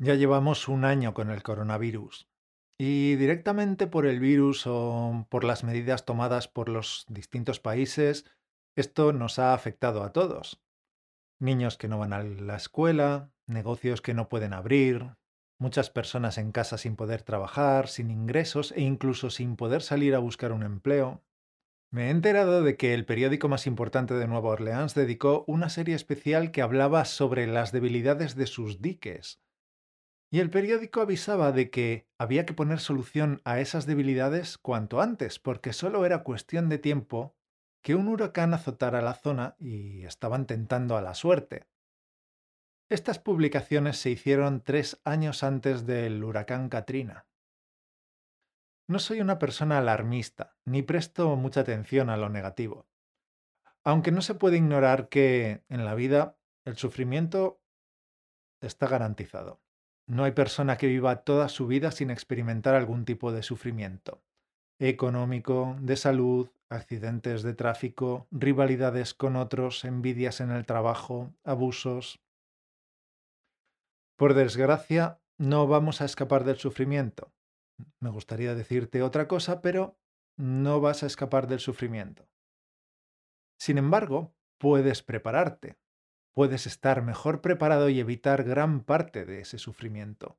Ya llevamos un año con el coronavirus y directamente por el virus o por las medidas tomadas por los distintos países, esto nos ha afectado a todos. Niños que no van a la escuela, negocios que no pueden abrir, muchas personas en casa sin poder trabajar, sin ingresos e incluso sin poder salir a buscar un empleo. Me he enterado de que el periódico más importante de Nueva Orleans dedicó una serie especial que hablaba sobre las debilidades de sus diques y el periódico avisaba de que había que poner solución a esas debilidades cuanto antes, porque solo era cuestión de tiempo que un huracán azotara la zona y estaban tentando a la suerte. Estas publicaciones se hicieron tres años antes del huracán Katrina. No soy una persona alarmista, ni presto mucha atención a lo negativo. Aunque no se puede ignorar que en la vida el sufrimiento está garantizado. No hay persona que viva toda su vida sin experimentar algún tipo de sufrimiento. Económico, de salud, accidentes de tráfico, rivalidades con otros, envidias en el trabajo, abusos. Por desgracia, no vamos a escapar del sufrimiento. Me gustaría decirte otra cosa, pero no vas a escapar del sufrimiento. Sin embargo, puedes prepararte puedes estar mejor preparado y evitar gran parte de ese sufrimiento.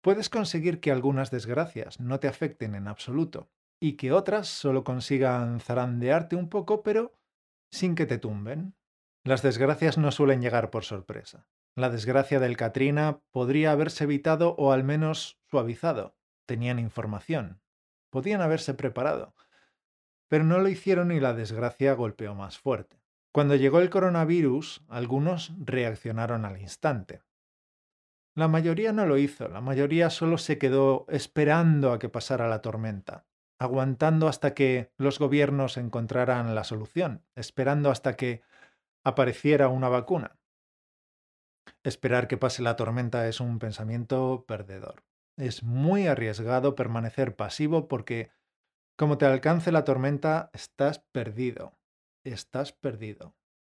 Puedes conseguir que algunas desgracias no te afecten en absoluto y que otras solo consigan zarandearte un poco, pero sin que te tumben. Las desgracias no suelen llegar por sorpresa. La desgracia del Katrina podría haberse evitado o al menos suavizado. Tenían información. Podían haberse preparado. Pero no lo hicieron y la desgracia golpeó más fuerte. Cuando llegó el coronavirus, algunos reaccionaron al instante. La mayoría no lo hizo, la mayoría solo se quedó esperando a que pasara la tormenta, aguantando hasta que los gobiernos encontraran la solución, esperando hasta que apareciera una vacuna. Esperar que pase la tormenta es un pensamiento perdedor. Es muy arriesgado permanecer pasivo porque, como te alcance la tormenta, estás perdido estás perdido.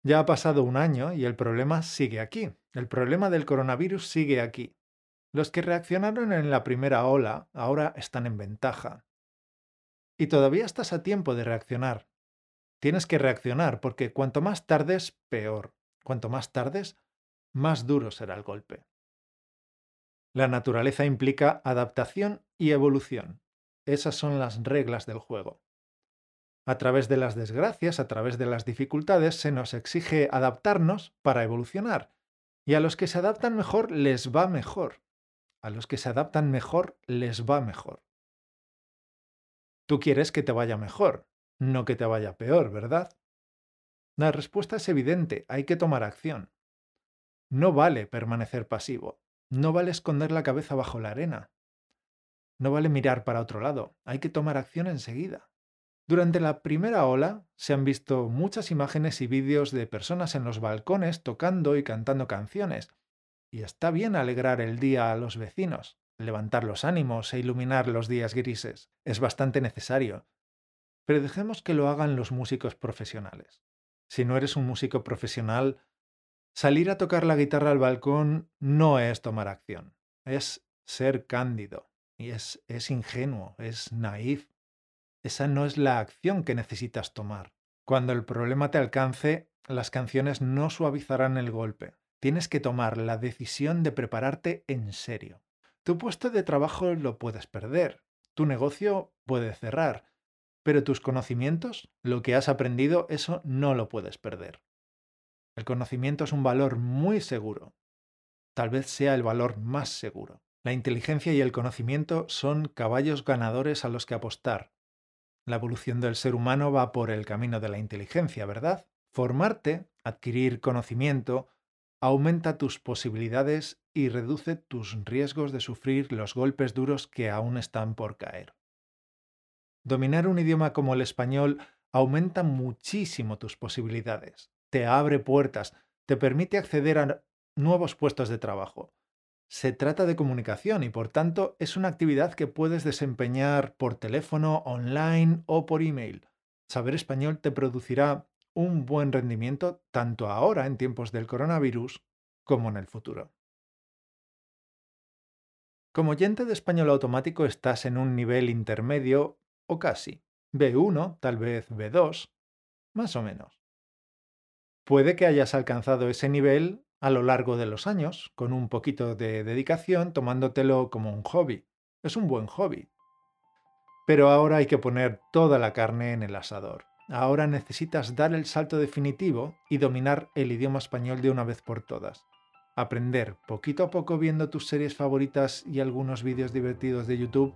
Ya ha pasado un año y el problema sigue aquí. El problema del coronavirus sigue aquí. Los que reaccionaron en la primera ola ahora están en ventaja. Y todavía estás a tiempo de reaccionar. Tienes que reaccionar porque cuanto más tardes, peor. Cuanto más tardes, más duro será el golpe. La naturaleza implica adaptación y evolución. Esas son las reglas del juego. A través de las desgracias, a través de las dificultades, se nos exige adaptarnos para evolucionar. Y a los que se adaptan mejor les va mejor. A los que se adaptan mejor les va mejor. Tú quieres que te vaya mejor, no que te vaya peor, ¿verdad? La respuesta es evidente, hay que tomar acción. No vale permanecer pasivo, no vale esconder la cabeza bajo la arena, no vale mirar para otro lado, hay que tomar acción enseguida. Durante la primera ola se han visto muchas imágenes y vídeos de personas en los balcones tocando y cantando canciones. Y está bien alegrar el día a los vecinos, levantar los ánimos e iluminar los días grises. Es bastante necesario. Pero dejemos que lo hagan los músicos profesionales. Si no eres un músico profesional, salir a tocar la guitarra al balcón no es tomar acción, es ser cándido, y es, es ingenuo, es naif. Esa no es la acción que necesitas tomar. Cuando el problema te alcance, las canciones no suavizarán el golpe. Tienes que tomar la decisión de prepararte en serio. Tu puesto de trabajo lo puedes perder, tu negocio puede cerrar, pero tus conocimientos, lo que has aprendido, eso no lo puedes perder. El conocimiento es un valor muy seguro. Tal vez sea el valor más seguro. La inteligencia y el conocimiento son caballos ganadores a los que apostar, la evolución del ser humano va por el camino de la inteligencia, ¿verdad? Formarte, adquirir conocimiento, aumenta tus posibilidades y reduce tus riesgos de sufrir los golpes duros que aún están por caer. Dominar un idioma como el español aumenta muchísimo tus posibilidades, te abre puertas, te permite acceder a nuevos puestos de trabajo, se trata de comunicación y por tanto es una actividad que puedes desempeñar por teléfono, online o por email. Saber español te producirá un buen rendimiento tanto ahora en tiempos del coronavirus como en el futuro. Como oyente de español automático estás en un nivel intermedio o casi. B1, tal vez B2, más o menos. Puede que hayas alcanzado ese nivel a lo largo de los años, con un poquito de dedicación, tomándotelo como un hobby. Es un buen hobby. Pero ahora hay que poner toda la carne en el asador. Ahora necesitas dar el salto definitivo y dominar el idioma español de una vez por todas aprender poquito a poco viendo tus series favoritas y algunos vídeos divertidos de YouTube,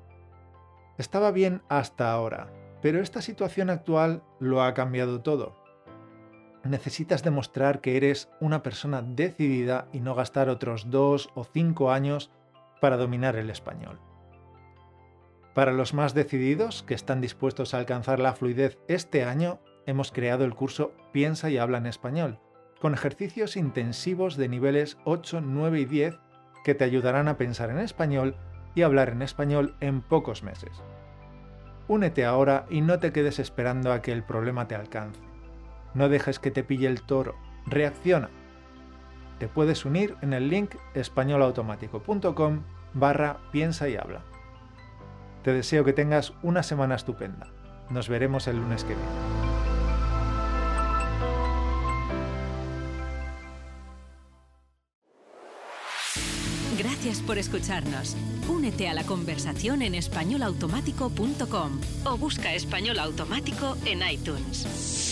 estaba bien hasta ahora, pero esta situación actual lo ha cambiado todo. Necesitas demostrar que eres una persona decidida y no gastar otros dos o cinco años para dominar el español. Para los más decididos, que están dispuestos a alcanzar la fluidez este año, hemos creado el curso Piensa y habla en español, con ejercicios intensivos de niveles 8, 9 y 10 que te ayudarán a pensar en español y hablar en español en pocos meses. Únete ahora y no te quedes esperando a que el problema te alcance. No dejes que te pille el toro, reacciona. Te puedes unir en el link españolautomático.com barra piensa y habla. Te deseo que tengas una semana estupenda. Nos veremos el lunes que viene. Gracias por escucharnos. Únete a la conversación en españolautomático.com o busca español automático en iTunes.